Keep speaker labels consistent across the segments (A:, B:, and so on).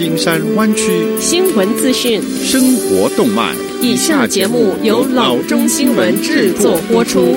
A: 金山湾区
B: 新闻资讯、
A: 生活动脉。
B: 以下节目由老中新闻制作播出。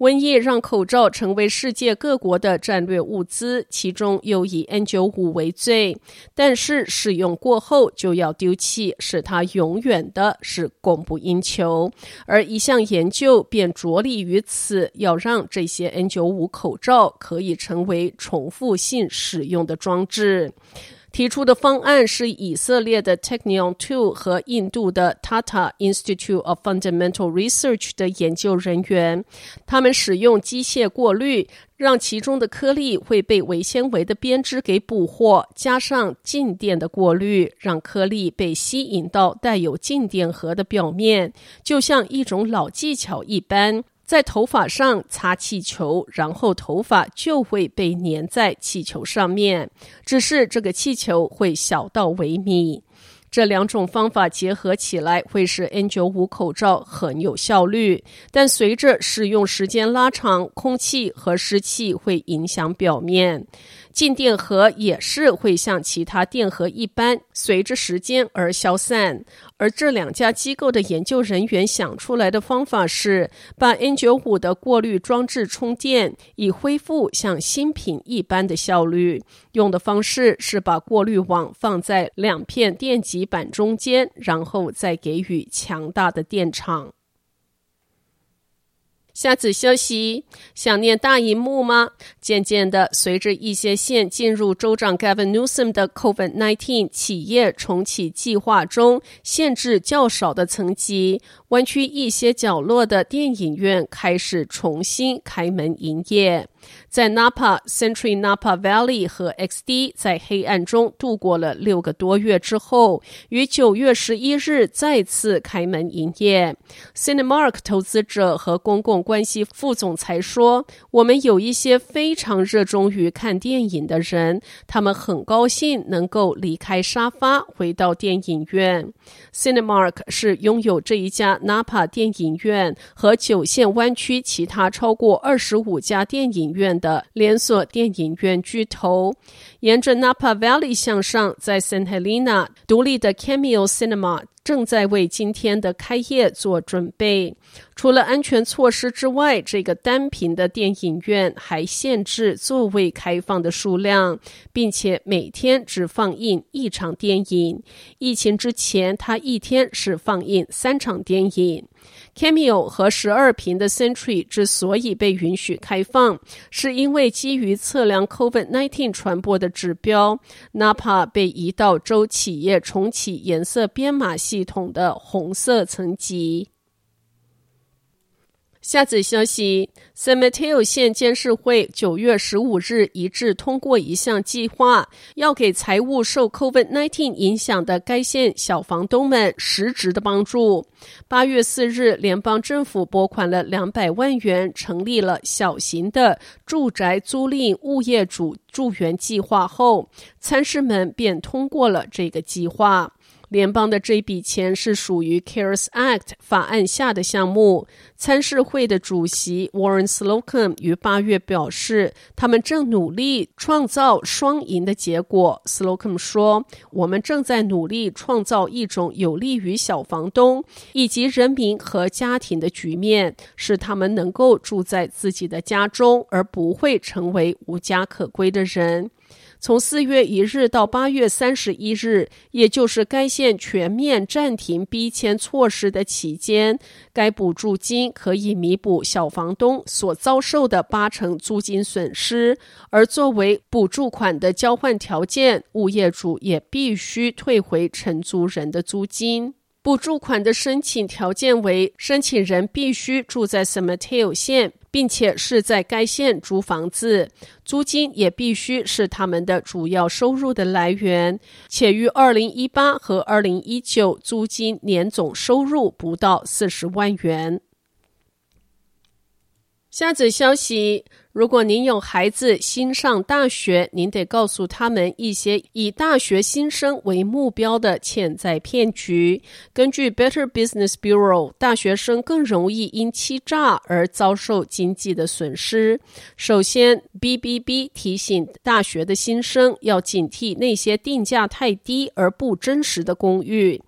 B: 瘟疫让口罩成为世界各国的战略物资，其中又以 N95 为最。但是使用过后就要丢弃，使它永远的是供不应求。而一项研究便着力于此，要让这些 N95 口罩可以成为重复性使用的装置。提出的方案是以色列的 Technion Two 和印度的 Tata Institute of Fundamental Research 的研究人员，他们使用机械过滤，让其中的颗粒会被微纤维的编织给捕获，加上静电的过滤，让颗粒被吸引到带有静电荷的表面，就像一种老技巧一般。在头发上擦气球，然后头发就会被粘在气球上面。只是这个气球会小到微米。这两种方法结合起来，会使 N95 口罩很有效率。但随着使用时间拉长，空气和湿气会影响表面。静电荷也是会像其他电荷一般，随着时间而消散。而这两家机构的研究人员想出来的方法是，把 N95 的过滤装置充电，以恢复像新品一般的效率。用的方式是把过滤网放在两片电极板中间，然后再给予强大的电场。下次休息，想念大荧幕吗？渐渐的，随着一些县进入州长 Gavin Newsom 的 COVID-19 企业重启计划中，限制较少的层级，弯曲一些角落的电影院开始重新开门营业。在 Napa、Century Napa Valley 和 XD 在黑暗中度过了六个多月之后，于九月十一日再次开门营业。Cinemark 投资者和公共关系副总裁说：“我们有一些非常热衷于看电影的人，他们很高兴能够离开沙发，回到电影院。Cinemark 是拥有这一家 Napa 电影院和九县湾区其他超过二十五家电影院。”的连锁电影院巨头，沿着 Napa Valley 向上，在 St. Helena 独立的 Cameo Cinema 正在为今天的开业做准备。除了安全措施之外，这个单屏的电影院还限制座位开放的数量，并且每天只放映一场电影。疫情之前，它一天是放映三场电影。Cameo 和十二屏的 Century 之所以被允许开放，是因为基于测量 COVID-19 传播的指标，Napa 被移到州企业重启颜色编码系系统的红色层级。下则消息：San Mateo 县监事会九月十五日一致通过一项计划，要给财务受 COVID-19 影响的该县小房东们实质的帮助。八月四日，联邦政府拨款了两百万元，成立了小型的住宅租赁物业主助援计划后，参事们便通过了这个计划。联邦的这笔钱是属于 CARES Act 法案下的项目。参事会的主席 Warren Slocum 于八月表示，他们正努力创造双赢的结果。Slocum 说：“我们正在努力创造一种有利于小房东以及人民和家庭的局面，使他们能够住在自己的家中，而不会成为无家可归的人。”从四月一日到八月三十一日，也就是该县全面暂停逼迁措施的期间，该补助金可以弥补小房东所遭受的八成租金损失，而作为补助款的交换条件，物业主也必须退回承租人的租金。补助款的申请条件为：申请人必须住在 s a m a t e o 县，并且是在该县租房子，租金也必须是他们的主要收入的来源，且于二零一八和二零一九租金年总收入不到四十万元。下则消息。如果您有孩子新上大学，您得告诉他们一些以大学新生为目标的潜在骗局。根据 Better Business Bureau，大学生更容易因欺诈而遭受经济的损失。首先，BBB 提醒大学的新生要警惕那些定价太低而不真实的公寓。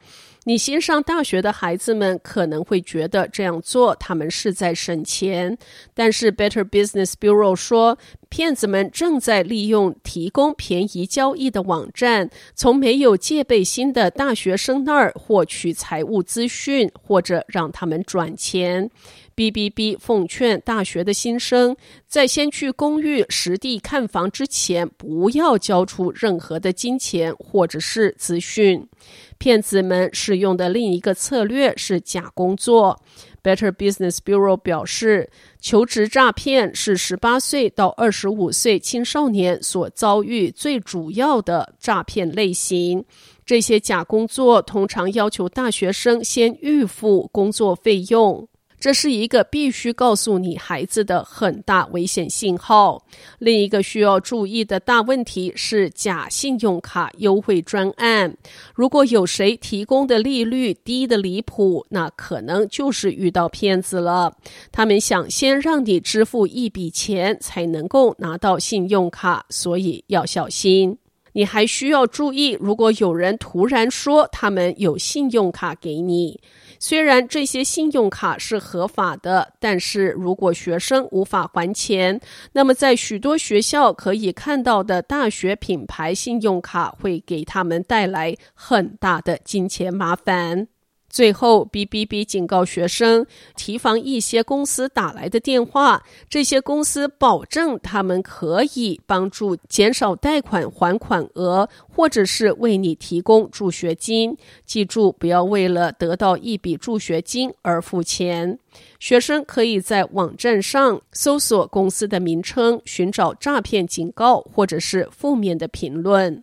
B: 你新上大学的孩子们可能会觉得这样做他们是在省钱，但是 Better Business Bureau 说，骗子们正在利用提供便宜交易的网站，从没有戒备心的大学生那儿获取财务资讯，或者让他们转钱。BBB 奉劝大学的新生，在先去公寓实地看房之前，不要交出任何的金钱或者是资讯。骗子们使用的另一个策略是假工作。Better Business Bureau 表示，求职诈骗是十八岁到二十五岁青少年所遭遇最主要的诈骗类型。这些假工作通常要求大学生先预付工作费用。这是一个必须告诉你孩子的很大危险信号。另一个需要注意的大问题是假信用卡优惠专案。如果有谁提供的利率低得离谱，那可能就是遇到骗子了。他们想先让你支付一笔钱才能够拿到信用卡，所以要小心。你还需要注意，如果有人突然说他们有信用卡给你。虽然这些信用卡是合法的，但是如果学生无法还钱，那么在许多学校可以看到的大学品牌信用卡会给他们带来很大的金钱麻烦。最后，BBB 警告学生提防一些公司打来的电话。这些公司保证他们可以帮助减少贷款还款额，或者是为你提供助学金。记住，不要为了得到一笔助学金而付钱。学生可以在网站上搜索公司的名称，寻找诈骗警告或者是负面的评论。